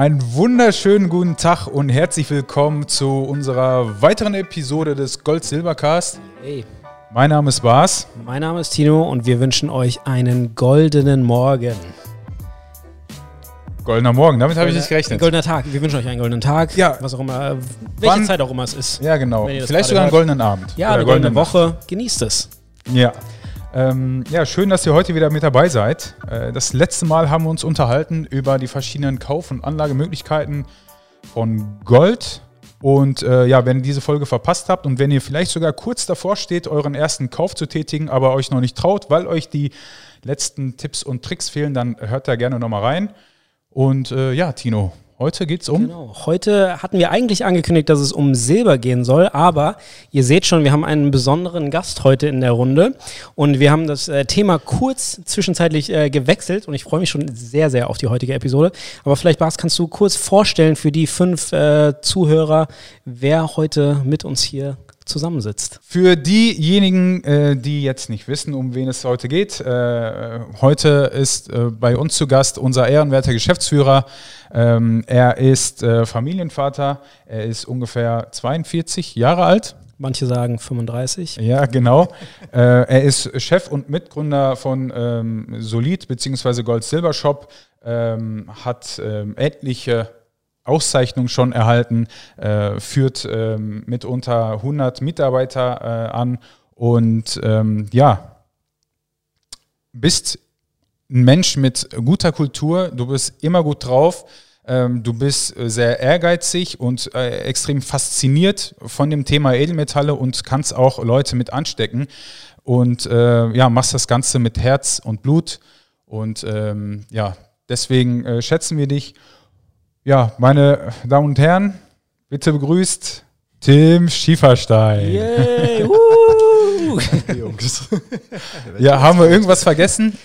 Einen wunderschönen guten Tag und herzlich willkommen zu unserer weiteren Episode des Gold-Silber-Cast. Hey, Mein Name ist Bas. mein Name ist Tino und wir wünschen euch einen goldenen Morgen. Goldener Morgen, damit habe ich nicht gerechnet. Goldener Tag. Wir wünschen euch einen goldenen Tag. Ja. Was auch immer. äh, Welche Wann- Zeit auch immer es ist. Ja, genau. Vielleicht sogar einen goldenen Abend. Ja, Oder eine goldene. Woche. Genießt es. Ja. Ähm, ja, schön, dass ihr heute wieder mit dabei seid. Äh, das letzte Mal haben wir uns unterhalten über die verschiedenen Kauf- und Anlagemöglichkeiten von Gold. Und äh, ja, wenn ihr diese Folge verpasst habt und wenn ihr vielleicht sogar kurz davor steht, euren ersten Kauf zu tätigen, aber euch noch nicht traut, weil euch die letzten Tipps und Tricks fehlen, dann hört da gerne nochmal rein. Und äh, ja, Tino, heute geht's um. Genau. Heute hatten wir eigentlich angekündigt, dass es um Silber gehen soll, aber ihr seht schon, wir haben einen besonderen Gast heute in der Runde und wir haben das äh, Thema kurz zwischenzeitlich äh, gewechselt und ich freue mich schon sehr, sehr auf die heutige Episode. Aber vielleicht, Bas, kannst du kurz vorstellen für die fünf äh, Zuhörer, wer heute mit uns hier zusammensitzt. Für diejenigen, äh, die jetzt nicht wissen, um wen es heute geht, äh, heute ist äh, bei uns zu Gast unser ehrenwerter Geschäftsführer. Ähm, er ist äh, Familienvater, er ist ungefähr 42 Jahre alt. Manche sagen 35. Ja, genau. äh, er ist Chef und Mitgründer von ähm, Solid bzw. Gold Silber Shop, ähm, hat ähm, etliche Auszeichnungen schon erhalten, äh, führt ähm, mitunter 100 Mitarbeiter äh, an. Und ähm, ja, bist ein Mensch mit guter Kultur, du bist immer gut drauf, ähm, du bist sehr ehrgeizig und äh, extrem fasziniert von dem Thema Edelmetalle und kannst auch Leute mit anstecken. Und äh, ja, machst das Ganze mit Herz und Blut. Und ähm, ja, deswegen äh, schätzen wir dich. Ja, meine Damen und Herren, bitte begrüßt Tim Schieferstein. Yay! Jungs. Ja, haben wir irgendwas vergessen?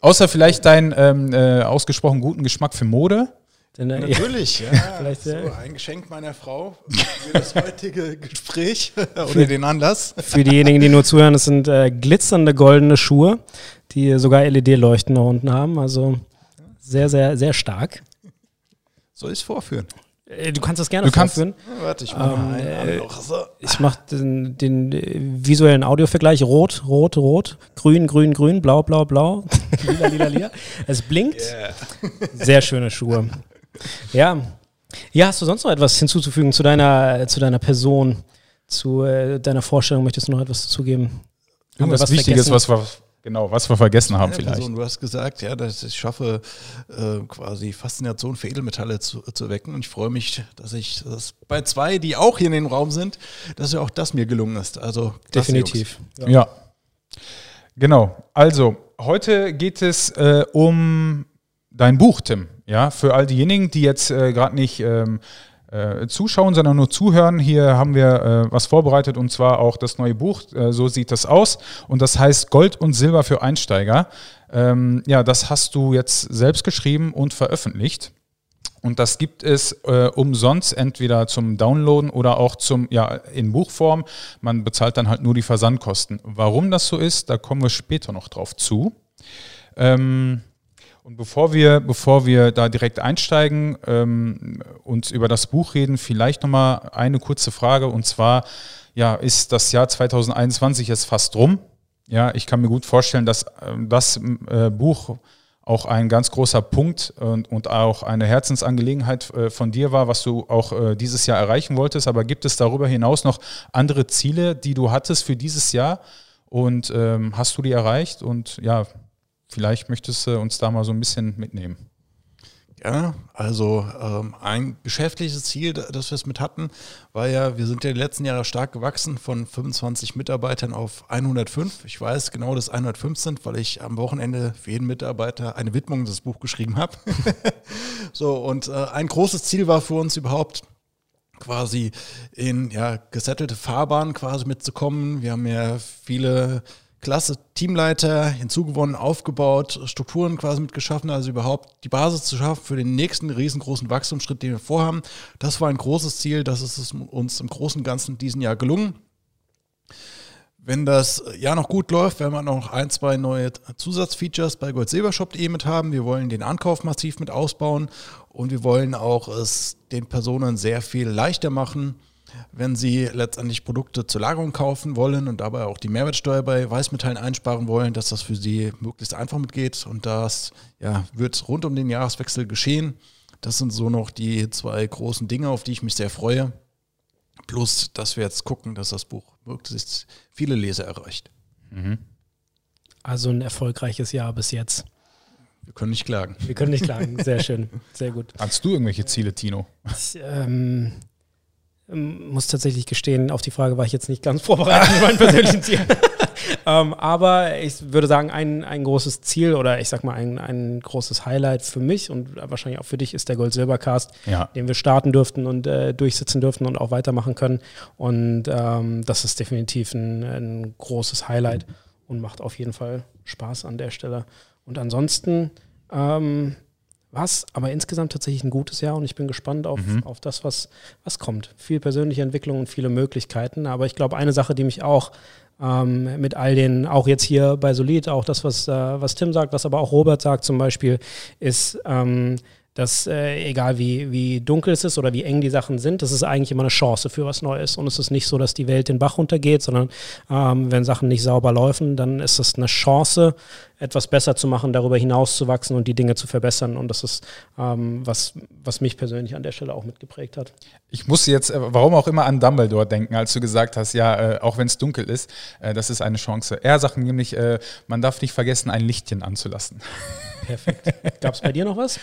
Außer vielleicht deinen ähm, äh, ausgesprochen guten Geschmack für Mode. Denn, äh, Natürlich, ja. Vielleicht, so, äh, ein Geschenk meiner Frau für das heutige Gespräch oder den Anlass. Für diejenigen, die nur zuhören, es sind äh, glitzernde goldene Schuhe, die sogar LED-Leuchten da unten haben. Also sehr, sehr, sehr stark. Soll ich es vorführen? Äh, Du kannst das gerne Du kannst- vorführen. Warte, ich mache Ähm, mal äh. So. Ich mache den, den äh, visuellen Audiovergleich. Rot, rot, rot. Grün, grün, grün. Blau, blau, blau. lila, lila, lila. Es blinkt. Sehr schöne Schuhe. Ja. Ja, hast du sonst noch etwas hinzuzufügen zu deiner, zu deiner Person, zu äh, deiner Vorstellung? Möchtest du noch etwas wir Irgendwas was Wichtiges, was wir, genau, was wir vergessen haben Ja, vielleicht. Person, du hast gesagt, ja, dass ich schaffe, äh, quasi Faszination für Edelmetalle zu, zu wecken. Und ich freue mich, dass ich das bei zwei, die auch hier in dem Raum sind, dass ja auch das mir gelungen ist. Also klasse, Definitiv. Ja. Genau. Also, heute geht es äh, um dein Buch, Tim. Ja, für all diejenigen, die jetzt äh, gerade nicht ähm, äh, zuschauen, sondern nur zuhören. Hier haben wir äh, was vorbereitet und zwar auch das neue Buch. Äh, so sieht das aus. Und das heißt Gold und Silber für Einsteiger. Ähm, ja, das hast du jetzt selbst geschrieben und veröffentlicht. Und das gibt es äh, umsonst entweder zum Downloaden oder auch zum, ja, in Buchform. Man bezahlt dann halt nur die Versandkosten. Warum das so ist, da kommen wir später noch drauf zu. Ähm, und bevor wir, bevor wir da direkt einsteigen ähm, und über das Buch reden, vielleicht nochmal eine kurze Frage. Und zwar, ja, ist das Jahr 2021 jetzt fast rum? Ja, ich kann mir gut vorstellen, dass ähm, das äh, Buch auch ein ganz großer Punkt und, und auch eine Herzensangelegenheit äh, von dir war, was du auch äh, dieses Jahr erreichen wolltest. Aber gibt es darüber hinaus noch andere Ziele, die du hattest für dieses Jahr? Und ähm, hast du die erreicht? Und ja, vielleicht möchtest du uns da mal so ein bisschen mitnehmen. Ja, also ähm, ein geschäftliches Ziel, da- das wir es mit hatten, war ja, wir sind ja die letzten Jahre stark gewachsen von 25 Mitarbeitern auf 105. Ich weiß genau, dass 105 sind, weil ich am Wochenende für jeden Mitarbeiter eine Widmung des Buch geschrieben habe. so, und äh, ein großes Ziel war für uns überhaupt, quasi in ja, gesettelte Fahrbahn quasi mitzukommen. Wir haben ja viele klasse Teamleiter hinzugewonnen, aufgebaut, Strukturen quasi mitgeschaffen, also überhaupt die Basis zu schaffen für den nächsten riesengroßen Wachstumsschritt, den wir vorhaben. Das war ein großes Ziel, das ist uns im Großen und Ganzen diesen Jahr gelungen. Wenn das Jahr noch gut läuft, werden wir noch ein, zwei neue Zusatzfeatures bei goldsilbershop.de mit haben. Wir wollen den Ankauf massiv mit ausbauen Und wir wollen auch es den Personen sehr viel leichter machen, wenn sie letztendlich Produkte zur Lagerung kaufen wollen und dabei auch die Mehrwertsteuer bei Weißmetallen einsparen wollen, dass das für sie möglichst einfach mitgeht. Und das ja, wird rund um den Jahreswechsel geschehen. Das sind so noch die zwei großen Dinge, auf die ich mich sehr freue. Plus, dass wir jetzt gucken, dass das Buch möglichst viele Leser erreicht. Mhm. Also ein erfolgreiches Jahr bis jetzt. Wir können nicht klagen. Wir können nicht klagen. Sehr schön. Sehr gut. Hast du irgendwelche Ziele, Tino? Ich, ähm, ähm, muss tatsächlich gestehen, auf die Frage war ich jetzt nicht ganz vorbereitet mit meinen persönlichen Zielen. ähm, aber ich würde sagen, ein, ein großes Ziel oder ich sag mal ein, ein großes Highlight für mich und wahrscheinlich auch für dich ist der Gold-Silber-Cast, ja. den wir starten dürften und äh, durchsitzen dürften und auch weitermachen können. Und ähm, das ist definitiv ein, ein großes Highlight und macht auf jeden Fall Spaß an der Stelle. Und ansonsten ähm, war es aber insgesamt tatsächlich ein gutes Jahr und ich bin gespannt auf, mhm. auf das, was, was kommt. Viel persönliche Entwicklung und viele Möglichkeiten. Aber ich glaube, eine Sache, die mich auch ähm, mit all den, auch jetzt hier bei Solid, auch das, was, äh, was Tim sagt, was aber auch Robert sagt zum Beispiel, ist, ähm, dass äh, egal wie, wie dunkel es ist oder wie eng die Sachen sind, das ist eigentlich immer eine Chance für was Neues. Und es ist nicht so, dass die Welt den Bach runtergeht, sondern ähm, wenn Sachen nicht sauber laufen, dann ist es eine Chance, etwas besser zu machen, darüber hinaus zu wachsen und die Dinge zu verbessern. Und das ist ähm, was, was mich persönlich an der Stelle auch mitgeprägt hat. Ich muss jetzt, äh, warum auch immer, an Dumbledore denken, als du gesagt hast, ja, äh, auch wenn es dunkel ist, äh, das ist eine Chance. Er sagt nämlich, äh, man darf nicht vergessen, ein Lichtchen anzulassen. Perfekt. Gab es bei dir noch was?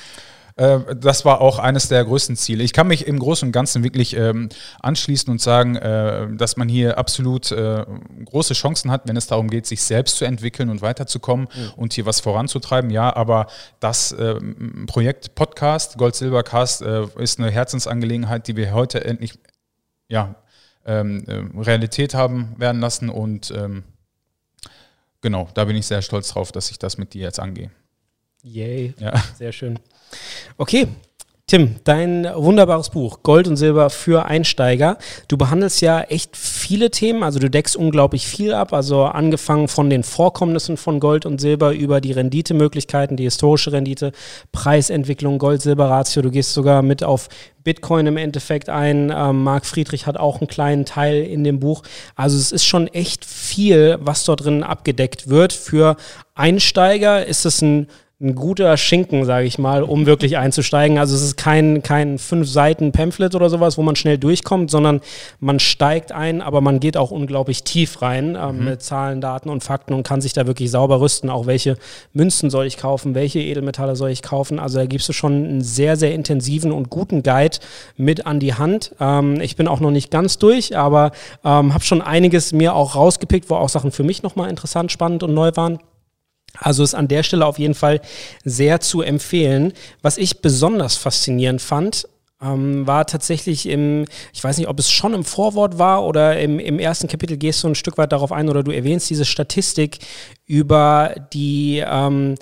Äh, das war auch eines der größten Ziele. Ich kann mich im Großen und Ganzen wirklich ähm, anschließen und sagen, äh, dass man hier absolut äh, große Chancen hat, wenn es darum geht, sich selbst zu entwickeln und weiterzukommen mhm. und hier was voranzutreiben. Ja, aber das Projekt Podcast, Gold Silber Cast, ist eine Herzensangelegenheit, die wir heute endlich ja, ähm, äh, Realität haben werden lassen und ähm, genau, da bin ich sehr stolz drauf, dass ich das mit dir jetzt angehe. Yay, ja. sehr schön. Okay, Tim, dein wunderbares Buch Gold und Silber für Einsteiger. Du behandelst ja echt viele Themen, also du deckst unglaublich viel ab, also angefangen von den Vorkommnissen von Gold und Silber über die Renditemöglichkeiten, die historische Rendite, Preisentwicklung, Gold-Silber-Ratio. Du gehst sogar mit auf Bitcoin im Endeffekt ein. Ähm, Marc Friedrich hat auch einen kleinen Teil in dem Buch. Also es ist schon echt viel, was dort drin abgedeckt wird. Für Einsteiger ist es ein ein guter Schinken, sage ich mal, um wirklich einzusteigen. Also es ist kein, kein fünf Seiten Pamphlet oder sowas, wo man schnell durchkommt, sondern man steigt ein, aber man geht auch unglaublich tief rein äh, mhm. mit Zahlen, Daten und Fakten und kann sich da wirklich sauber rüsten. Auch welche Münzen soll ich kaufen, welche Edelmetalle soll ich kaufen. Also da gibst du schon einen sehr, sehr intensiven und guten Guide mit an die Hand. Ähm, ich bin auch noch nicht ganz durch, aber ähm, habe schon einiges mir auch rausgepickt, wo auch Sachen für mich nochmal interessant, spannend und neu waren. Also ist an der Stelle auf jeden Fall sehr zu empfehlen. Was ich besonders faszinierend fand, ähm, war tatsächlich im, ich weiß nicht, ob es schon im Vorwort war oder im, im ersten Kapitel gehst du ein Stück weit darauf ein oder du erwähnst diese Statistik über die ähm,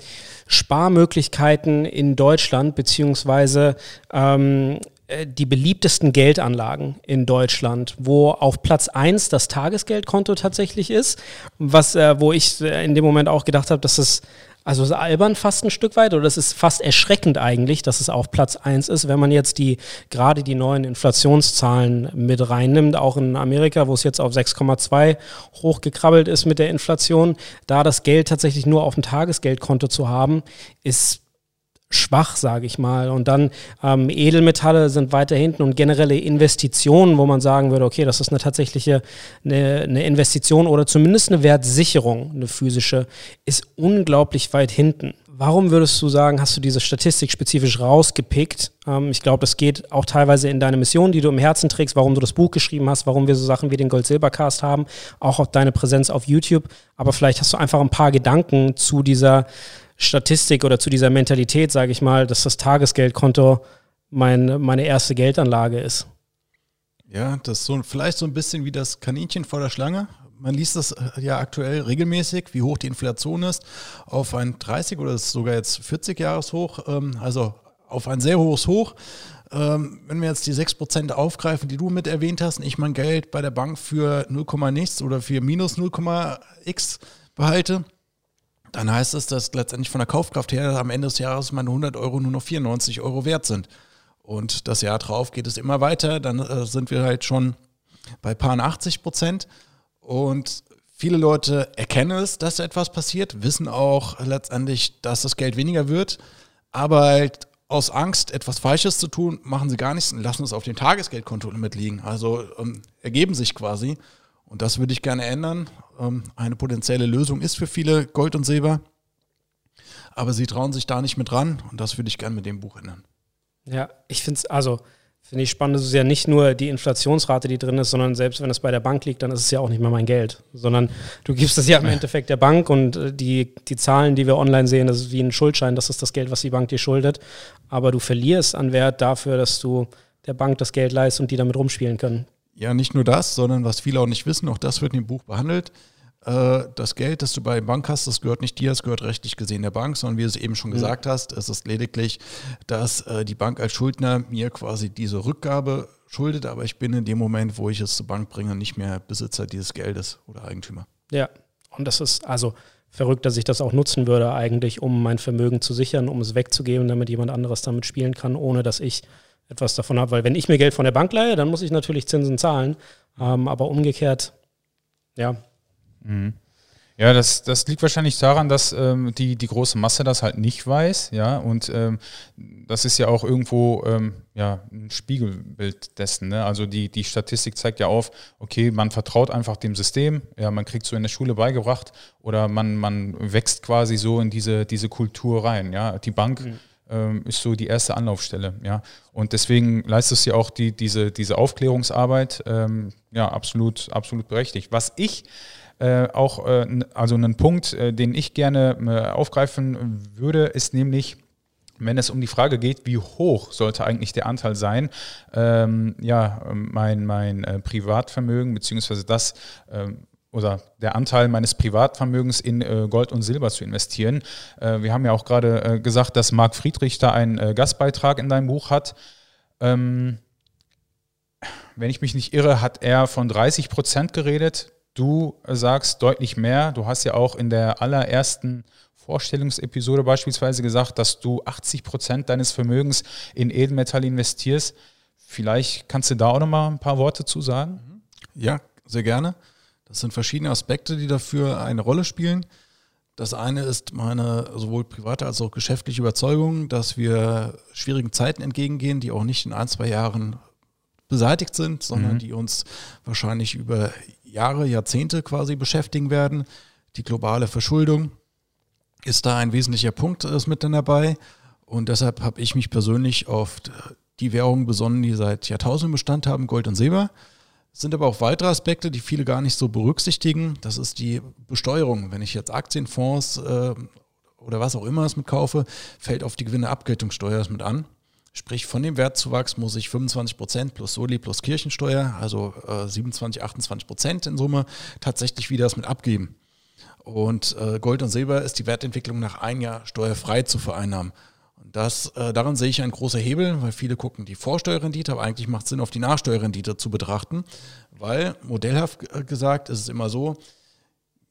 Sparmöglichkeiten in Deutschland, beziehungsweise ähm, äh, die beliebtesten Geldanlagen in Deutschland, wo auf Platz 1 das Tagesgeldkonto tatsächlich ist, was, äh, wo ich äh, in dem Moment auch gedacht habe, dass es also ist albern fast ein Stück weit oder es ist fast erschreckend eigentlich, dass es auf Platz 1 ist, wenn man jetzt die gerade die neuen Inflationszahlen mit reinnimmt, auch in Amerika, wo es jetzt auf 6,2 hochgekrabbelt ist mit der Inflation, da das Geld tatsächlich nur auf dem Tagesgeldkonto zu haben, ist schwach, sage ich mal. Und dann ähm, Edelmetalle sind weiter hinten und generelle Investitionen, wo man sagen würde, okay, das ist eine tatsächliche eine, eine Investition oder zumindest eine Wertsicherung, eine physische, ist unglaublich weit hinten. Warum würdest du sagen, hast du diese Statistik spezifisch rausgepickt? Ähm, ich glaube, das geht auch teilweise in deine Mission, die du im Herzen trägst, warum du das Buch geschrieben hast, warum wir so Sachen wie den Gold-Silber-Cast haben, auch auf deine Präsenz auf YouTube. Aber vielleicht hast du einfach ein paar Gedanken zu dieser Statistik oder zu dieser Mentalität, sage ich mal, dass das Tagesgeldkonto mein, meine erste Geldanlage ist. Ja, das ist so vielleicht so ein bisschen wie das Kaninchen vor der Schlange. Man liest das äh, ja aktuell regelmäßig, wie hoch die Inflation ist, auf ein 30 oder sogar jetzt 40 Jahreshoch, ähm, also auf ein sehr hohes Hoch. Ähm, wenn wir jetzt die 6% aufgreifen, die du mit erwähnt hast, und ich mein Geld bei der Bank für 0, nichts oder für minus 0,x behalte, dann heißt es, dass letztendlich von der Kaufkraft her am Ende des Jahres meine 100 Euro nur noch 94 Euro wert sind. Und das Jahr drauf geht es immer weiter, dann äh, sind wir halt schon bei paar 80 Prozent. Und viele Leute erkennen es, dass etwas passiert, wissen auch letztendlich, dass das Geld weniger wird, aber halt aus Angst, etwas Falsches zu tun, machen sie gar nichts und lassen es auf dem Tagesgeldkonto mitliegen. Also ähm, ergeben sich quasi. Und das würde ich gerne ändern. Ähm, eine potenzielle Lösung ist für viele Gold und Silber. Aber sie trauen sich da nicht mit ran. Und das würde ich gerne mit dem Buch ändern. Ja, ich finde es, also finde ich spannend, es ist ja nicht nur die Inflationsrate, die drin ist, sondern selbst wenn es bei der Bank liegt, dann ist es ja auch nicht mehr mein Geld, sondern du gibst es ja im Endeffekt der Bank und äh, die, die Zahlen, die wir online sehen, das ist wie ein Schuldschein, das ist das Geld, was die Bank dir schuldet, aber du verlierst an Wert dafür, dass du der Bank das Geld leist und die damit rumspielen können. Ja, nicht nur das, sondern was viele auch nicht wissen, auch das wird in dem Buch behandelt. Äh, das Geld, das du bei der Bank hast, das gehört nicht dir, das gehört rechtlich gesehen der Bank, sondern wie du es eben schon mhm. gesagt hast, es ist lediglich, dass äh, die Bank als Schuldner mir quasi diese Rückgabe schuldet, aber ich bin in dem Moment, wo ich es zur Bank bringe, nicht mehr Besitzer dieses Geldes oder Eigentümer. Ja, und das ist also verrückt, dass ich das auch nutzen würde, eigentlich, um mein Vermögen zu sichern, um es wegzugeben, damit jemand anderes damit spielen kann, ohne dass ich etwas davon habe. Weil wenn ich mir Geld von der Bank leihe, dann muss ich natürlich Zinsen zahlen. Ähm, aber umgekehrt, ja, Mhm. Ja, das, das liegt wahrscheinlich daran, dass ähm, die, die große Masse das halt nicht weiß, ja, und ähm, das ist ja auch irgendwo ähm, ja, ein Spiegelbild dessen. Ne? Also die, die Statistik zeigt ja auf, okay, man vertraut einfach dem System, ja, man kriegt so in der Schule beigebracht oder man, man wächst quasi so in diese, diese Kultur rein, ja. Die Bank mhm ähm, ist so die erste Anlaufstelle. Ja? Und deswegen leistest du ja auch die, diese, diese Aufklärungsarbeit ähm, ja, absolut, absolut berechtigt. Was ich äh, auch, äh, also einen Punkt, äh, den ich gerne äh, aufgreifen würde, ist nämlich, wenn es um die Frage geht, wie hoch sollte eigentlich der Anteil sein, ähm, ja, mein, mein äh, Privatvermögen, beziehungsweise das, ähm, oder der Anteil meines Privatvermögens in äh, Gold und Silber zu investieren. Äh, wir haben ja auch gerade äh, gesagt, dass Marc Friedrich da einen äh, Gastbeitrag in deinem Buch hat. Ähm, wenn ich mich nicht irre, hat er von 30 Prozent geredet. Du sagst deutlich mehr. Du hast ja auch in der allerersten Vorstellungsepisode beispielsweise gesagt, dass du 80 Prozent deines Vermögens in Edelmetall investierst. Vielleicht kannst du da auch noch mal ein paar Worte zu sagen? Ja, sehr gerne. Das sind verschiedene Aspekte, die dafür eine Rolle spielen. Das eine ist meine sowohl private als auch geschäftliche Überzeugung, dass wir schwierigen Zeiten entgegengehen, die auch nicht in ein, zwei Jahren beseitigt sind, sondern mhm. die uns wahrscheinlich über Jahre, Jahrzehnte quasi beschäftigen werden. Die globale Verschuldung ist da ein wesentlicher Punkt ist mit dabei. Und deshalb habe ich mich persönlich auf die Währungen besonnen, die seit Jahrtausenden Bestand haben, Gold und Silber. Es sind aber auch weitere Aspekte, die viele gar nicht so berücksichtigen. Das ist die Besteuerung. Wenn ich jetzt Aktienfonds äh, oder was auch immer es mit kaufe, fällt auf die Gewinneabgeltungssteuer mit an. Sprich, von dem Wertzuwachs muss ich 25 Prozent plus Soli plus Kirchensteuer, also äh, 27, 28 Prozent in Summe, tatsächlich wieder das mit abgeben. Und äh, Gold und Silber ist die Wertentwicklung nach ein Jahr steuerfrei zu vereinnahmen. Das, äh, daran sehe ich einen großen Hebel, weil viele gucken die Vorsteuerrendite, aber eigentlich macht es Sinn, auf die Nachsteuerrendite zu betrachten, weil modellhaft äh, gesagt ist es immer so,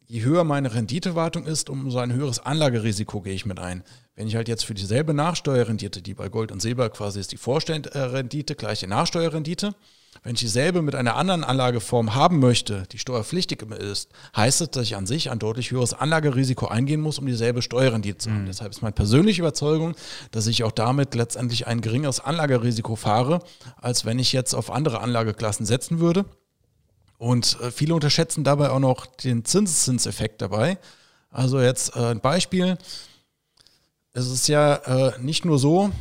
je höher meine Renditewartung ist, umso ein höheres Anlagerisiko gehe ich mit ein. Wenn ich halt jetzt für dieselbe Nachsteuerrendite, die bei Gold und Silber quasi ist die Vorsteuerrendite, gleiche Nachsteuerrendite, wenn ich dieselbe mit einer anderen Anlageform haben möchte, die steuerpflichtig ist, heißt das, dass ich an sich ein deutlich höheres Anlagerisiko eingehen muss, um dieselbe Steuerrendite zu haben. Mhm. Deshalb ist meine persönliche Überzeugung, dass ich auch damit letztendlich ein geringeres Anlagerisiko fahre, als wenn ich jetzt auf andere Anlageklassen setzen würde. Und äh, viele unterschätzen dabei auch noch den Zinseszinseffekt dabei. Also jetzt äh, ein Beispiel. Es ist ja äh, nicht nur so,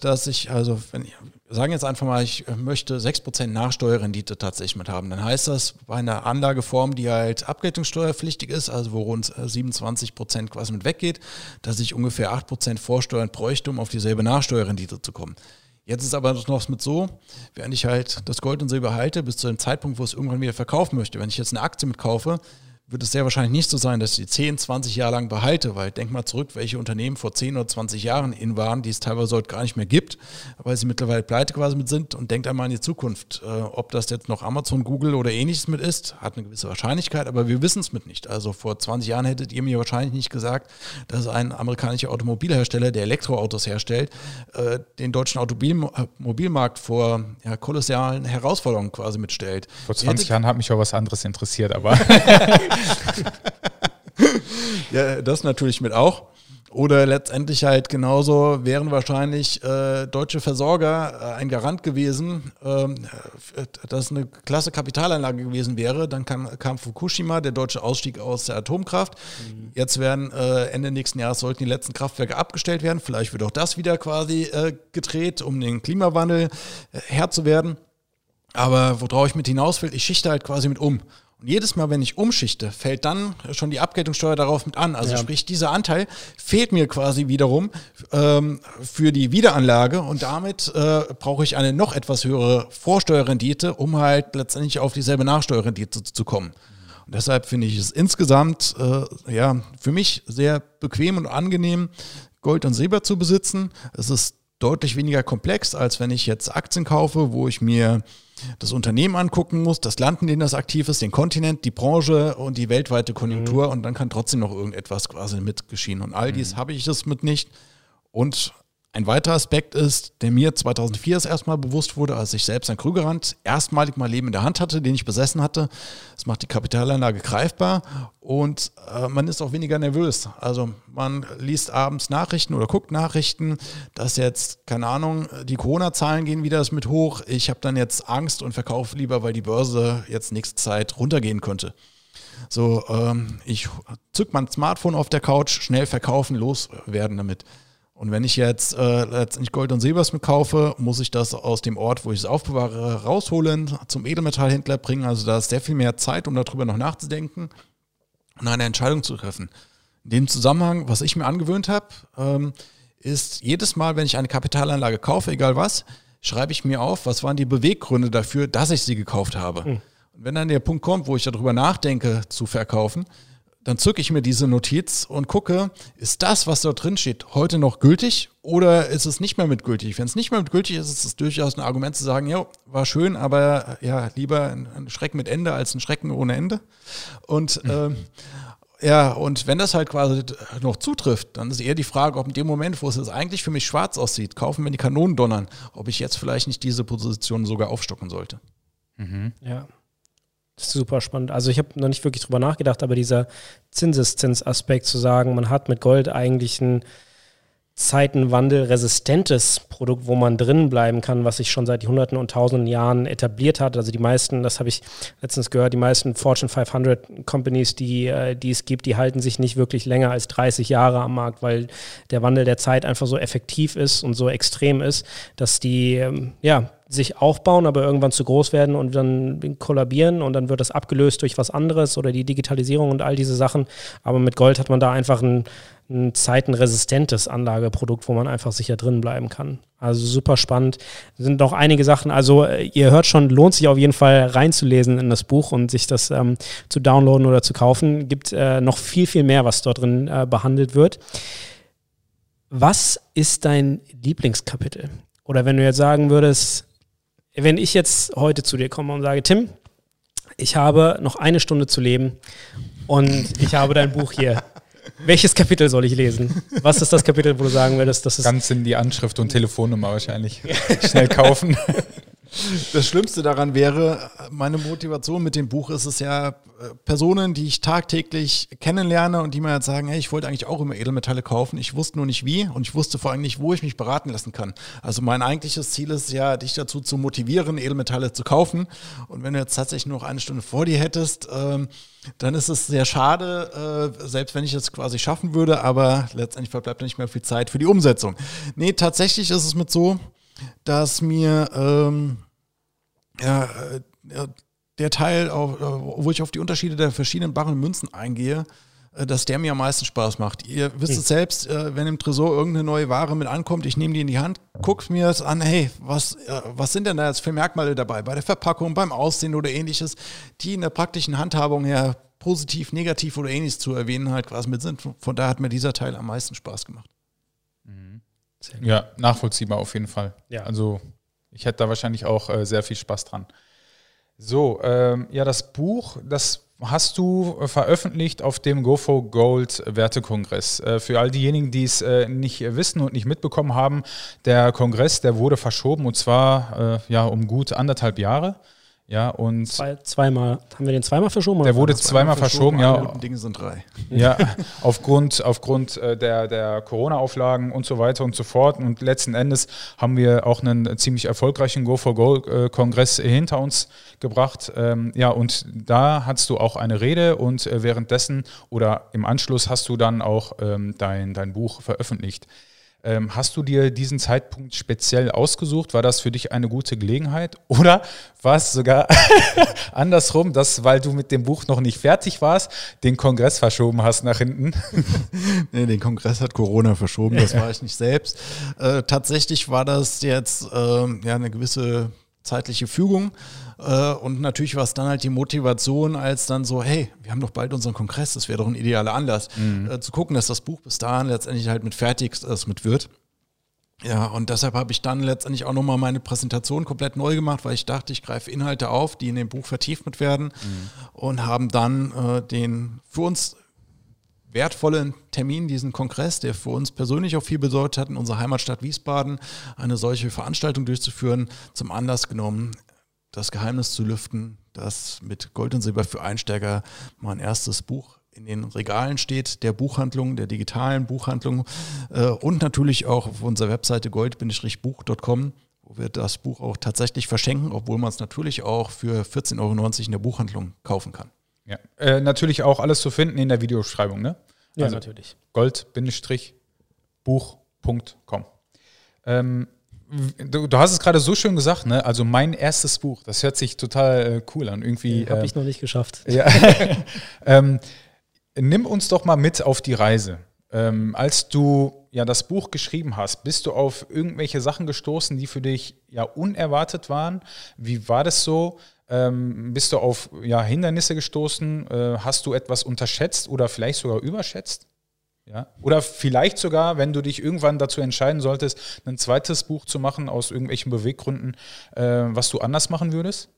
dass ich, also wenn ich, sagen jetzt einfach mal, ich möchte 6% Nachsteuerrendite tatsächlich mit haben, dann heißt das bei einer Anlageform, die halt abgeltungssteuerpflichtig ist, also wo rund 27% quasi mit weggeht, dass ich ungefähr 8% Vorsteuern bräuchte, um auf dieselbe Nachsteuerrendite zu kommen. Jetzt ist aber noch mit so, während ich halt das Gold und Silber halte, bis zu dem Zeitpunkt, wo ich es irgendwann wieder verkaufen möchte. Wenn ich jetzt eine Aktie mitkaufe, wird es sehr wahrscheinlich nicht so sein, dass ich die 10, 20 Jahre lang behalte, weil denk mal zurück, welche Unternehmen vor 10 oder 20 Jahren in waren, die es teilweise heute gar nicht mehr gibt, weil sie mittlerweile pleite quasi mit sind und denkt einmal an die Zukunft. Äh, ob das jetzt noch Amazon, Google oder ähnliches mit ist, hat eine gewisse Wahrscheinlichkeit, aber wir wissen es mit nicht. Also vor 20 Jahren hättet ihr mir wahrscheinlich nicht gesagt, dass ein amerikanischer Automobilhersteller, der Elektroautos herstellt, äh, den deutschen Automobilmarkt vor ja, kolossalen Herausforderungen quasi mitstellt. Vor 20 Jahren hat mich auch was anderes interessiert, aber ja, das natürlich mit auch. Oder letztendlich halt genauso wären wahrscheinlich äh, deutsche Versorger äh, ein Garant gewesen, ähm, äh, dass eine klasse Kapitalanlage gewesen wäre. Dann kam, kam Fukushima, der deutsche Ausstieg aus der Atomkraft. Mhm. Jetzt werden äh, Ende nächsten Jahres sollten die letzten Kraftwerke abgestellt werden. Vielleicht wird auch das wieder quasi äh, gedreht, um den Klimawandel äh, Herr zu werden. Aber worauf ich mit hinaus will, ich schichte halt quasi mit um. Und jedes Mal, wenn ich umschichte, fällt dann schon die Abgeltungssteuer darauf mit an. Also ja. sprich, dieser Anteil fehlt mir quasi wiederum ähm, für die Wiederanlage und damit äh, brauche ich eine noch etwas höhere Vorsteuerrendite, um halt letztendlich auf dieselbe Nachsteuerrendite zu, zu kommen. Und deshalb finde ich es insgesamt äh, ja für mich sehr bequem und angenehm, Gold und Silber zu besitzen. Es ist deutlich weniger komplex, als wenn ich jetzt Aktien kaufe, wo ich mir das Unternehmen angucken muss, das Land, in dem das aktiv ist, den Kontinent, die Branche und die weltweite Konjunktur mhm. und dann kann trotzdem noch irgendetwas quasi mitgeschehen. Und all dies mhm. habe ich das mit nicht. Und ein weiterer Aspekt ist, der mir 2004 das erstmal bewusst wurde, als ich selbst ein Krügerrand erstmalig mal Leben in der Hand hatte, den ich besessen hatte. Das macht die Kapitalanlage greifbar und äh, man ist auch weniger nervös. Also man liest abends Nachrichten oder guckt Nachrichten, dass jetzt, keine Ahnung, die Corona-Zahlen gehen wieder mit hoch. Ich habe dann jetzt Angst und verkaufe lieber, weil die Börse jetzt nächste Zeit runtergehen könnte. So, ähm, ich zück mein Smartphone auf der Couch, schnell verkaufen, loswerden damit. Und wenn ich jetzt äh, letztendlich Gold und Silbers mitkaufe, muss ich das aus dem Ort, wo ich es aufbewahre, rausholen, zum Edelmetallhändler bringen. Also da ist sehr viel mehr Zeit, um darüber noch nachzudenken und eine Entscheidung zu treffen. In dem Zusammenhang, was ich mir angewöhnt habe, ähm, ist jedes Mal, wenn ich eine Kapitalanlage kaufe, egal was, schreibe ich mir auf, was waren die Beweggründe dafür, dass ich sie gekauft habe. Mhm. Und wenn dann der Punkt kommt, wo ich darüber nachdenke zu verkaufen, dann zücke ich mir diese Notiz und gucke, ist das, was dort drin steht, heute noch gültig oder ist es nicht mehr mit gültig? Wenn es nicht mehr mit gültig ist, ist es durchaus ein Argument zu sagen, ja, war schön, aber ja, lieber ein Schrecken mit Ende als ein Schrecken ohne Ende. Und mhm. ähm, ja, und wenn das halt quasi noch zutrifft, dann ist eher die Frage, ob in dem Moment, wo es jetzt eigentlich für mich schwarz aussieht, kaufen, wenn die Kanonen donnern, ob ich jetzt vielleicht nicht diese Position sogar aufstocken sollte. Mhm. Ja. Das ist super spannend. Also ich habe noch nicht wirklich drüber nachgedacht, aber dieser Zinseszinsaspekt zu sagen, man hat mit Gold eigentlich ein zeitenwandelresistentes Produkt, wo man drin bleiben kann, was sich schon seit Hunderten und Tausenden Jahren etabliert hat. Also die meisten, das habe ich letztens gehört, die meisten Fortune 500 Companies, die, äh, die es gibt, die halten sich nicht wirklich länger als 30 Jahre am Markt, weil der Wandel der Zeit einfach so effektiv ist und so extrem ist, dass die ähm, ja, sich aufbauen, aber irgendwann zu groß werden und dann kollabieren und dann wird das abgelöst durch was anderes oder die Digitalisierung und all diese Sachen. Aber mit Gold hat man da einfach ein, ein zeitenresistentes Anlageprodukt, wo man einfach sicher drin bleiben kann. Also super spannend. Sind noch einige Sachen. Also äh, ihr hört schon, lohnt sich auf jeden Fall reinzulesen in das Buch und sich das ähm, zu downloaden oder zu kaufen. Gibt äh, noch viel, viel mehr, was dort drin äh, behandelt wird. Was ist dein Lieblingskapitel? Oder wenn du jetzt sagen würdest, wenn ich jetzt heute zu dir komme und sage, Tim, ich habe noch eine Stunde zu leben und ich habe dein Buch hier. Welches Kapitel soll ich lesen? Was ist das Kapitel, wo du sagen würdest, das ist. Ganz in die Anschrift und Telefonnummer wahrscheinlich. Schnell kaufen. Das Schlimmste daran wäre, meine Motivation mit dem Buch ist es ja, äh, Personen, die ich tagtäglich kennenlerne und die mir jetzt sagen, hey, ich wollte eigentlich auch immer Edelmetalle kaufen, ich wusste nur nicht wie und ich wusste vor allem nicht, wo ich mich beraten lassen kann. Also mein eigentliches Ziel ist ja, dich dazu zu motivieren, Edelmetalle zu kaufen. Und wenn du jetzt tatsächlich noch eine Stunde vor dir hättest, ähm, dann ist es sehr schade, äh, selbst wenn ich es quasi schaffen würde, aber letztendlich verbleibt nicht mehr viel Zeit für die Umsetzung. Nee, tatsächlich ist es mit so, dass mir ähm, ja, äh, der Teil, auf, wo ich auf die Unterschiede der verschiedenen Barren und Münzen eingehe, äh, dass der mir am meisten Spaß macht. Ihr wisst es selbst, äh, wenn im Tresor irgendeine neue Ware mit ankommt, ich nehme die in die Hand, gucke mir das an, hey, was, was sind denn da jetzt für Merkmale dabei? Bei der Verpackung, beim Aussehen oder ähnliches, die in der praktischen Handhabung her positiv, negativ oder ähnliches zu erwähnen halt quasi mit sind. Von daher hat mir dieser Teil am meisten Spaß gemacht. Ja, nachvollziehbar auf jeden Fall. Ja. Also ich hätte da wahrscheinlich auch äh, sehr viel Spaß dran. So, ähm, ja, das Buch, das hast du äh, veröffentlicht auf dem GoFo Gold Wertekongress. Äh, für all diejenigen, die es äh, nicht wissen und nicht mitbekommen haben, der Kongress, der wurde verschoben und zwar ja um gut anderthalb Jahre. Ja, und Zwei, zweimal, haben wir den zweimal verschoben? der oder wurde das- zweimal verschoben, ja. Alle guten Dinge sind drei. Ja, aufgrund, aufgrund äh, der, der Corona-Auflagen und so weiter und so fort. Und letzten Endes haben wir auch einen ziemlich erfolgreichen Go for Goal-Kongress hinter uns gebracht. Ähm, ja, und da hast du auch eine Rede und äh, währenddessen oder im Anschluss hast du dann auch ähm, dein, dein Buch veröffentlicht. Ähm, hast du dir diesen Zeitpunkt speziell ausgesucht? War das für dich eine gute Gelegenheit? Oder war es sogar andersrum, dass, weil du mit dem Buch noch nicht fertig warst, den Kongress verschoben hast nach hinten? Nee, den Kongress hat Corona verschoben, das war ich nicht selbst. Äh, tatsächlich war das jetzt ähm, ja eine gewisse zeitliche Fügung. Äh, und natürlich war es dann halt die Motivation, als dann so, hey, wir haben doch bald unseren Kongress, das wäre doch ein idealer Anlass, äh, zu gucken, dass das Buch bis dahin letztendlich halt mit fertig ist, mit wird. Ja, und deshalb habe ich dann letztendlich auch nochmal meine Präsentation komplett neu gemacht, weil ich dachte, ich greife Inhalte auf, die in dem Buch vertieft mit werden und haben dann äh, den für uns wertvollen Termin, diesen Kongress, der für uns persönlich auch viel bedeutet hat, in unserer Heimatstadt Wiesbaden eine solche Veranstaltung durchzuführen, zum Anlass genommen, das Geheimnis zu lüften, dass mit Gold und Silber für Einsteiger mein erstes Buch in den Regalen steht, der Buchhandlung, der digitalen Buchhandlung äh, und natürlich auch auf unserer Webseite gold-buch.com, wo wir das Buch auch tatsächlich verschenken, obwohl man es natürlich auch für 14,90 Euro in der Buchhandlung kaufen kann. Ja. Äh, natürlich auch alles zu finden in der Videobeschreibung, ne? Ja, Also- natürlich. gold-buch.com. Ähm, du, du hast es gerade so schön gesagt, ne? Also mein erstes Buch, das hört sich total äh, cool an. Irgendwie. Habe äh, ich noch nicht geschafft. ja. ähm, nimm uns doch mal mit auf die Reise. Ähm, als du ja das Buch geschrieben hast, bist du auf irgendwelche Sachen gestoßen, die für dich ja unerwartet waren? Wie war das so? Ähm, bist du auf ja, Hindernisse gestoßen? Äh, hast du etwas unterschätzt oder vielleicht sogar überschätzt? Ja? Oder vielleicht sogar, wenn du dich irgendwann dazu entscheiden solltest, ein zweites Buch zu machen aus irgendwelchen Beweggründen, äh, was du anders machen würdest?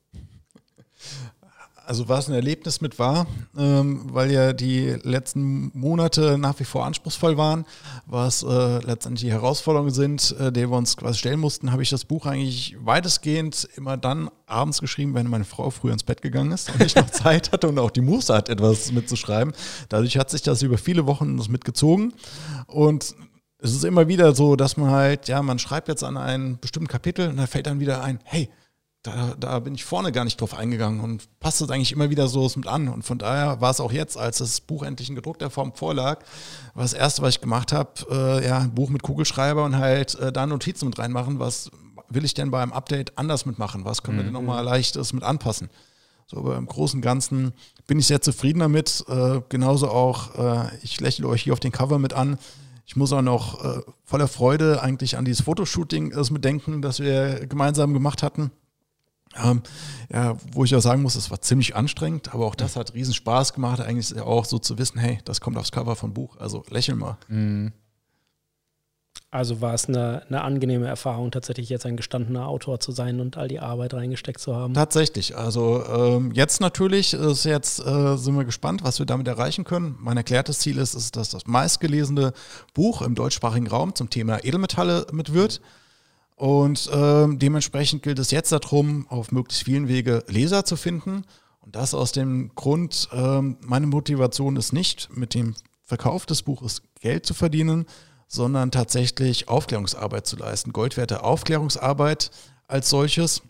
Also was ein Erlebnis mit war, ähm, weil ja die letzten Monate nach wie vor anspruchsvoll waren, was äh, letztendlich die Herausforderungen sind, äh, der wir uns quasi stellen mussten, habe ich das Buch eigentlich weitestgehend immer dann abends geschrieben, wenn meine Frau früher ins Bett gegangen ist und ich noch Zeit hatte und auch die Muße hat, etwas mitzuschreiben. Dadurch hat sich das über viele Wochen mitgezogen und es ist immer wieder so, dass man halt, ja, man schreibt jetzt an einem bestimmten Kapitel und da fällt dann wieder ein, hey, da, da bin ich vorne gar nicht drauf eingegangen und passt es eigentlich immer wieder so mit an. Und von daher war es auch jetzt, als das Buch endlich in gedruckter Form vorlag, war das erste, was ich gemacht habe, äh, ja, ein Buch mit Kugelschreiber und halt äh, da Notizen mit reinmachen. Was will ich denn beim Update anders mitmachen? Was können wir denn nochmal leichtes mit anpassen? So, aber im Großen und Ganzen bin ich sehr zufrieden damit. Äh, genauso auch, äh, ich lächle euch hier auf den Cover mit an. Ich muss auch noch äh, voller Freude eigentlich an dieses Fotoshooting äh, mit denken, das wir gemeinsam gemacht hatten. Ähm, ja, wo ich auch sagen muss, es war ziemlich anstrengend, aber auch das hat riesen Spaß gemacht, eigentlich ja auch so zu wissen, hey, das kommt aufs Cover vom Buch, also lächel mal. Also war es eine, eine angenehme Erfahrung, tatsächlich jetzt ein gestandener Autor zu sein und all die Arbeit reingesteckt zu haben. Tatsächlich, also ähm, jetzt natürlich ist jetzt, äh, sind wir gespannt, was wir damit erreichen können. Mein erklärtes Ziel ist, ist, dass das meistgelesene Buch im deutschsprachigen Raum zum Thema Edelmetalle mit wird. Und ähm, dementsprechend gilt es jetzt darum, auf möglichst vielen Wege Leser zu finden. Und das aus dem Grund, ähm, meine Motivation ist nicht, mit dem Verkauf des Buches Geld zu verdienen, sondern tatsächlich Aufklärungsarbeit zu leisten. Goldwerte Aufklärungsarbeit als solches.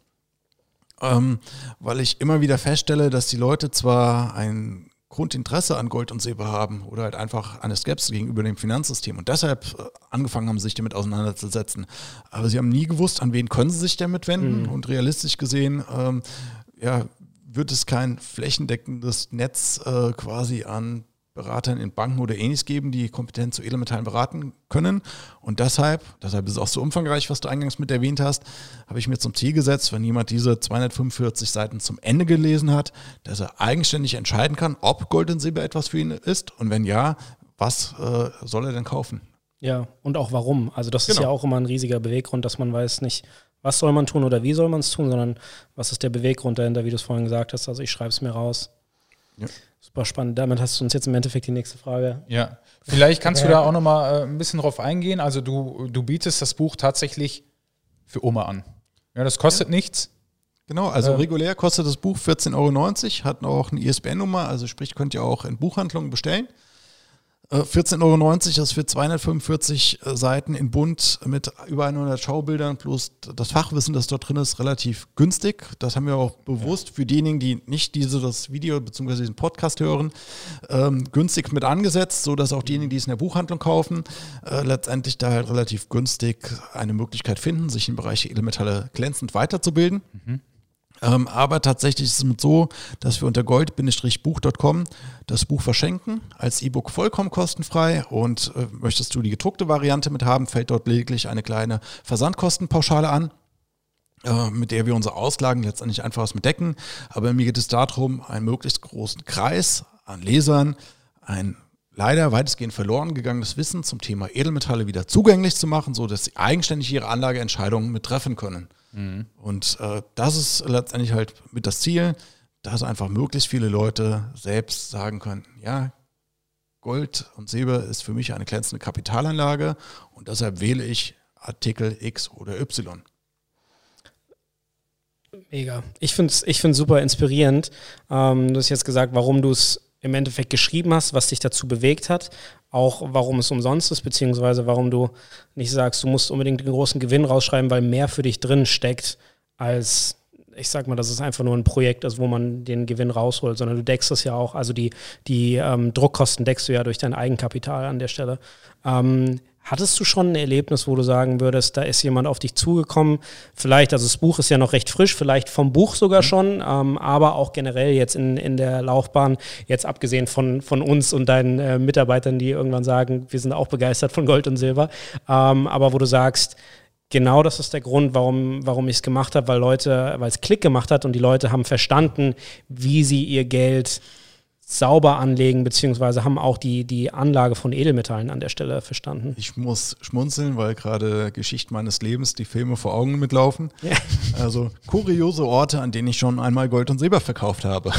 Ähm, weil ich immer wieder feststelle, dass die Leute zwar ein Grundinteresse an Gold und Silber haben oder halt einfach eine Skepsis gegenüber dem Finanzsystem und deshalb äh, angefangen haben, sich damit auseinanderzusetzen. Aber sie haben nie gewusst, an wen können sie sich damit wenden und realistisch gesehen, ähm, ja, wird es kein flächendeckendes Netz äh, quasi an Beratern in Banken oder ähnliches geben, die kompetent zu Edelmetallen beraten können. Und deshalb, deshalb ist es auch so umfangreich, was du eingangs mit erwähnt hast, habe ich mir zum Ziel gesetzt, wenn jemand diese 245 Seiten zum Ende gelesen hat, dass er eigenständig entscheiden kann, ob Gold und Silber etwas für ihn ist und wenn ja, was äh, soll er denn kaufen? Ja, und auch warum. Also das genau. ist ja auch immer ein riesiger Beweggrund, dass man weiß nicht, was soll man tun oder wie soll man es tun, sondern was ist der Beweggrund dahinter, wie du es vorhin gesagt hast. Also ich schreibe es mir raus. Ja. Super spannend. Damit hast du uns jetzt im Endeffekt die nächste Frage. Ja, vielleicht kannst du da auch nochmal äh, ein bisschen drauf eingehen. Also du, du bietest das Buch tatsächlich für Oma an. Ja, das kostet ja. nichts. Genau, also äh, regulär kostet das Buch 14,90 Euro, hat auch eine ISBN-Nummer, also sprich könnt ihr auch in Buchhandlungen bestellen. 14,90 Euro ist für 245 äh, Seiten in Bunt mit über 100 Schaubildern plus das Fachwissen, das dort drin ist, relativ günstig. Das haben wir auch bewusst für diejenigen, die nicht das Video bzw. diesen Podcast hören, ähm, günstig mit angesetzt, sodass auch diejenigen, die es in der Buchhandlung kaufen, äh, letztendlich da halt relativ günstig eine Möglichkeit finden, sich im Bereich Edelmetalle glänzend weiterzubilden. Mhm. Ähm, aber tatsächlich ist es so, dass wir unter gold-buch.com das Buch verschenken, als E-Book vollkommen kostenfrei. Und äh, möchtest du die gedruckte Variante mit haben, fällt dort lediglich eine kleine Versandkostenpauschale an äh, mit der wir unsere Auslagen letztendlich einfach was mit decken. Aber mir geht es darum, einen möglichst großen Kreis an Lesern, ein leider weitestgehend verloren gegangenes Wissen zum Thema Edelmetalle wieder zugänglich zu machen, sodass sie eigenständig ihre Anlageentscheidungen mit treffen können. Mhm. Und äh, das ist letztendlich halt mit das Ziel, dass einfach möglichst viele Leute selbst sagen können, ja, Gold und Silber ist für mich eine glänzende Kapitalanlage und deshalb wähle ich Artikel X oder Y. Mega. Ich finde es ich super inspirierend. Ähm, du hast jetzt gesagt, warum du es im Endeffekt geschrieben hast, was dich dazu bewegt hat, auch warum es umsonst ist, beziehungsweise warum du nicht sagst, du musst unbedingt den großen Gewinn rausschreiben, weil mehr für dich drin steckt, als ich sag mal, dass es einfach nur ein Projekt ist, wo man den Gewinn rausholt, sondern du deckst es ja auch, also die, die ähm, Druckkosten deckst du ja durch dein Eigenkapital an der Stelle. Ähm, Hattest du schon ein Erlebnis, wo du sagen würdest, da ist jemand auf dich zugekommen? Vielleicht, also das Buch ist ja noch recht frisch, vielleicht vom Buch sogar mhm. schon, ähm, aber auch generell jetzt in, in der Laufbahn, jetzt abgesehen von, von uns und deinen äh, Mitarbeitern, die irgendwann sagen, wir sind auch begeistert von Gold und Silber, ähm, aber wo du sagst, genau das ist der Grund, warum, warum ich es gemacht habe, weil Leute, weil es Klick gemacht hat und die Leute haben verstanden, wie sie ihr Geld sauber anlegen, beziehungsweise haben auch die, die Anlage von Edelmetallen an der Stelle verstanden. Ich muss schmunzeln, weil gerade Geschichte meines Lebens die Filme vor Augen mitlaufen. Ja. Also kuriose Orte, an denen ich schon einmal Gold und Silber verkauft habe.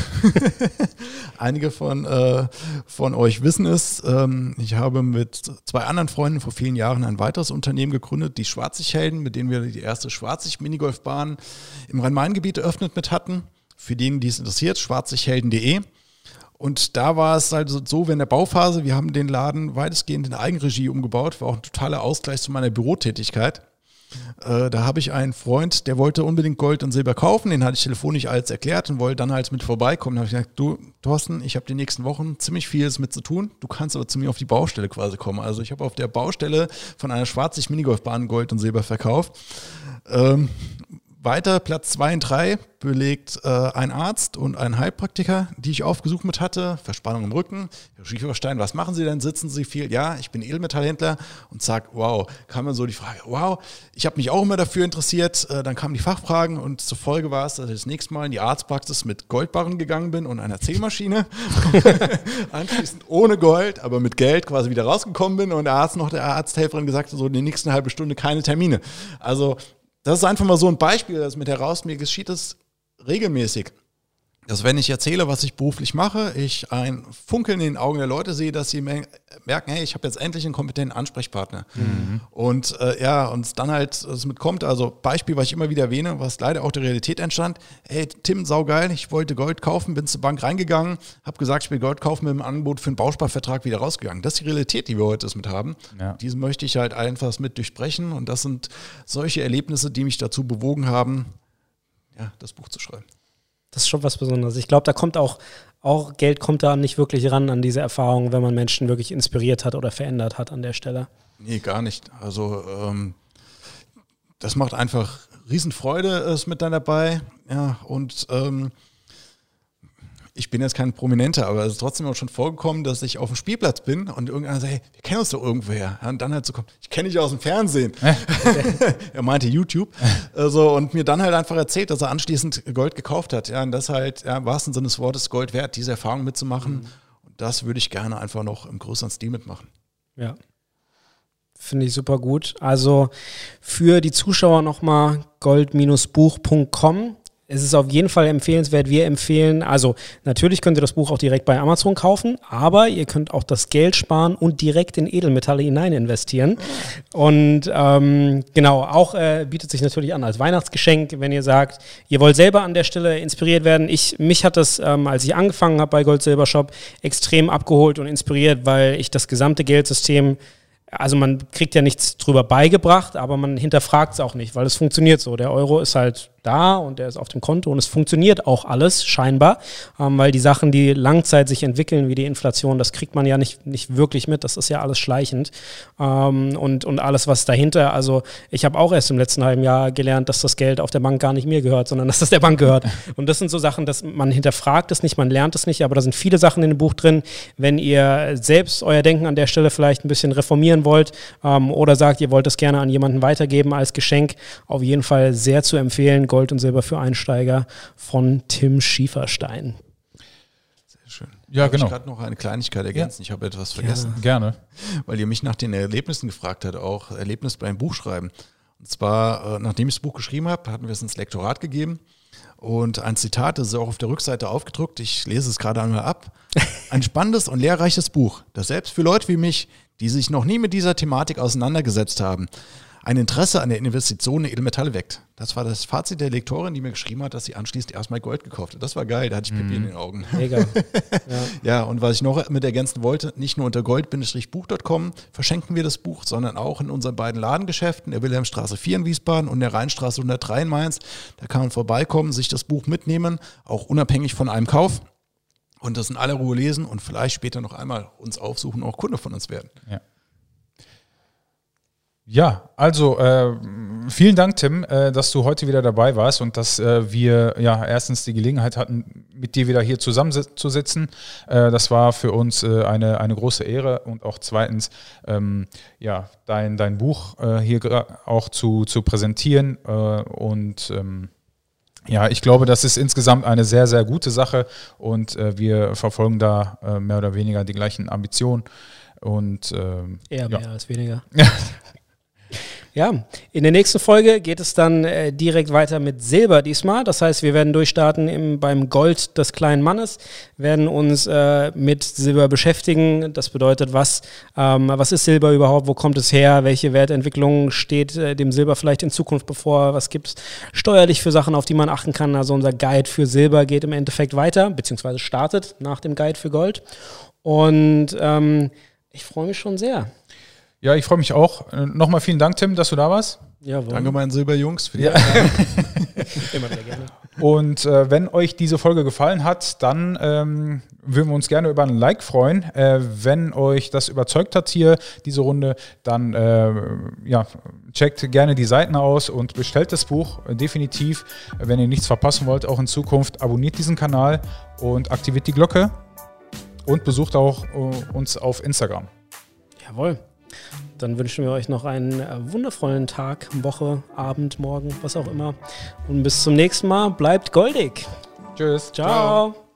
Einige von, äh, von euch wissen es. Ähm, ich habe mit zwei anderen Freunden vor vielen Jahren ein weiteres Unternehmen gegründet, die Schwarzig-Helden, mit denen wir die erste Schwarzig-Minigolfbahn im Rhein-Main-Gebiet eröffnet mit hatten. Für diejenigen, die es interessiert, schwarzighelden.de. Und da war es also so, wenn der Bauphase, wir haben den Laden weitestgehend in Eigenregie umgebaut, war auch ein totaler Ausgleich zu meiner Bürotätigkeit. Äh, da habe ich einen Freund, der wollte unbedingt Gold und Silber kaufen, den hatte ich telefonisch alles erklärt und wollte dann halt mit vorbeikommen. Da habe ich gesagt, du Thorsten, ich habe die nächsten Wochen ziemlich vieles mit zu tun, du kannst aber zu mir auf die Baustelle quasi kommen. Also ich habe auf der Baustelle von einer Schwarzig Minigolfbahn Gold und Silber verkauft. Ähm, weiter, Platz 2 und 3 belegt äh, ein Arzt und ein Heilpraktiker, die ich aufgesucht mit hatte. Verspannung im Rücken. Herr Schieferstein, was machen Sie denn? Sitzen Sie viel? Ja, ich bin Edelmetallhändler. Und zack, wow, kam mir so die Frage, wow, ich habe mich auch immer dafür interessiert. Äh, dann kamen die Fachfragen und zur Folge war es, dass ich das nächste Mal in die Arztpraxis mit Goldbarren gegangen bin und einer Zählmaschine. Anschließend ohne Gold, aber mit Geld quasi wieder rausgekommen bin und der Arzt noch der Arzthelferin gesagt hat, so in der nächsten halbe Stunde keine Termine. Also das ist einfach mal so ein Beispiel, das mit heraus, mir geschieht es regelmäßig. Dass wenn ich erzähle, was ich beruflich mache, ich ein Funkeln in den Augen der Leute sehe, dass sie merken, hey, ich habe jetzt endlich einen kompetenten Ansprechpartner. Mhm. Und äh, ja, und dann halt es mitkommt, also Beispiel, was ich immer wieder erwähne, was leider auch der Realität entstand. Hey, Tim, saugeil, ich wollte Gold kaufen, bin zur Bank reingegangen, habe gesagt, ich will Gold kaufen mit dem Angebot für einen Bausparvertrag wieder rausgegangen. Das ist die Realität, die wir heute mit haben. Ja. Diese möchte ich halt einfach mit durchsprechen und das sind solche Erlebnisse, die mich dazu bewogen haben, ja, das Buch zu schreiben. Das ist schon was Besonderes. Ich glaube, da kommt auch, auch Geld kommt da nicht wirklich ran an diese Erfahrung, wenn man Menschen wirklich inspiriert hat oder verändert hat an der Stelle. Nee, gar nicht. Also ähm, das macht einfach Riesenfreude, ist mit dann dabei. Ja, und ähm, ich bin jetzt kein Prominenter, aber es ist trotzdem auch schon vorgekommen, dass ich auf dem Spielplatz bin und irgendeiner sagt, hey, wir kennen uns doch irgendwoher. und dann halt so kommt, ich kenne dich aus dem Fernsehen. er meinte YouTube. Also, und mir dann halt einfach erzählt, dass er anschließend Gold gekauft hat. Ja, und das halt, ja, im wahrsten Sinne des Wortes Gold wert, diese Erfahrung mitzumachen. Mhm. Und das würde ich gerne einfach noch im größeren Stil mitmachen. Ja. Finde ich super gut. Also für die Zuschauer nochmal gold-buch.com es ist auf jeden Fall empfehlenswert. Wir empfehlen, also natürlich könnt ihr das Buch auch direkt bei Amazon kaufen, aber ihr könnt auch das Geld sparen und direkt in Edelmetalle hinein investieren. Und ähm, genau, auch äh, bietet sich natürlich an als Weihnachtsgeschenk, wenn ihr sagt, ihr wollt selber an der Stelle inspiriert werden. Ich, mich hat das, ähm, als ich angefangen habe bei Gold Silber Shop, extrem abgeholt und inspiriert, weil ich das gesamte Geldsystem also man kriegt ja nichts drüber beigebracht, aber man hinterfragt es auch nicht, weil es funktioniert so. Der Euro ist halt da und der ist auf dem Konto und es funktioniert auch alles scheinbar, ähm, weil die Sachen, die Langzeit sich entwickeln, wie die Inflation, das kriegt man ja nicht, nicht wirklich mit, das ist ja alles schleichend. Ähm, und, und alles, was dahinter, also ich habe auch erst im letzten halben Jahr gelernt, dass das Geld auf der Bank gar nicht mir gehört, sondern dass das der Bank gehört. Und das sind so Sachen, dass man hinterfragt es nicht, man lernt es nicht, aber da sind viele Sachen in dem Buch drin, wenn ihr selbst euer Denken an der Stelle vielleicht ein bisschen reformieren wollt ähm, oder sagt, ihr wollt es gerne an jemanden weitergeben als Geschenk, auf jeden Fall sehr zu empfehlen, Gold und Silber für Einsteiger von Tim Schieferstein. Sehr schön. Ja, Darf genau. Ich gerade noch eine Kleinigkeit ergänzen. Ja. Ich habe etwas vergessen. Ja, gerne. Weil ihr mich nach den Erlebnissen gefragt habt, auch Erlebnis beim Buchschreiben. Und zwar, äh, nachdem ich das Buch geschrieben habe, hatten wir es ins Lektorat gegeben. Und ein Zitat, das ist auch auf der Rückseite aufgedruckt, ich lese es gerade einmal ab. Ein spannendes und lehrreiches Buch, das selbst für Leute wie mich, die sich noch nie mit dieser Thematik auseinandergesetzt haben, ein Interesse an der Investition in Edelmetalle weckt. Das war das Fazit der Lektorin, die mir geschrieben hat, dass sie anschließend erstmal Gold gekauft hat. Das war geil, da hatte ich Pipi mm. in den Augen. Mega. ja. ja, und was ich noch mit ergänzen wollte, nicht nur unter gold-buch.com verschenken wir das Buch, sondern auch in unseren beiden Ladengeschäften, der Wilhelmstraße 4 in Wiesbaden und der Rheinstraße 103 in Mainz. Da kann man vorbeikommen, sich das Buch mitnehmen, auch unabhängig von einem Kauf. Und das in aller Ruhe lesen und vielleicht später noch einmal uns aufsuchen, auch Kunde von uns werden. Ja. Ja, also äh, vielen Dank, Tim, äh, dass du heute wieder dabei warst und dass äh, wir ja erstens die Gelegenheit hatten, mit dir wieder hier zusammenzusitzen. Äh, das war für uns äh, eine, eine große Ehre und auch zweitens ähm, ja, dein, dein Buch äh, hier auch zu, zu präsentieren und ähm, ja, ich glaube, das ist insgesamt eine sehr, sehr gute Sache und wir verfolgen da mehr oder weniger die gleichen Ambitionen. Und, ähm, Eher mehr ja. als weniger. Ja, in der nächsten Folge geht es dann äh, direkt weiter mit Silber diesmal. Das heißt, wir werden durchstarten im, beim Gold des kleinen Mannes, werden uns äh, mit Silber beschäftigen. Das bedeutet, was, ähm, was ist Silber überhaupt? Wo kommt es her? Welche Wertentwicklung steht äh, dem Silber vielleicht in Zukunft bevor? Was gibt es steuerlich für Sachen, auf die man achten kann? Also unser Guide für Silber geht im Endeffekt weiter, beziehungsweise startet nach dem Guide für Gold. Und ähm, ich freue mich schon sehr. Ja, ich freue mich auch. Äh, nochmal vielen Dank, Tim, dass du da warst. Jawohl. Danke, meinen Silberjungs, für die ja. Immer wieder gerne. Und äh, wenn euch diese Folge gefallen hat, dann ähm, würden wir uns gerne über ein Like freuen. Äh, wenn euch das überzeugt hat hier, diese Runde, dann äh, ja, checkt gerne die Seiten aus und bestellt das Buch definitiv. Wenn ihr nichts verpassen wollt, auch in Zukunft, abonniert diesen Kanal und aktiviert die Glocke und besucht auch äh, uns auf Instagram. Jawohl. Dann wünschen wir euch noch einen äh, wundervollen Tag, Woche, Abend, Morgen, was auch immer. Und bis zum nächsten Mal. Bleibt goldig. Tschüss. Ciao. Ciao.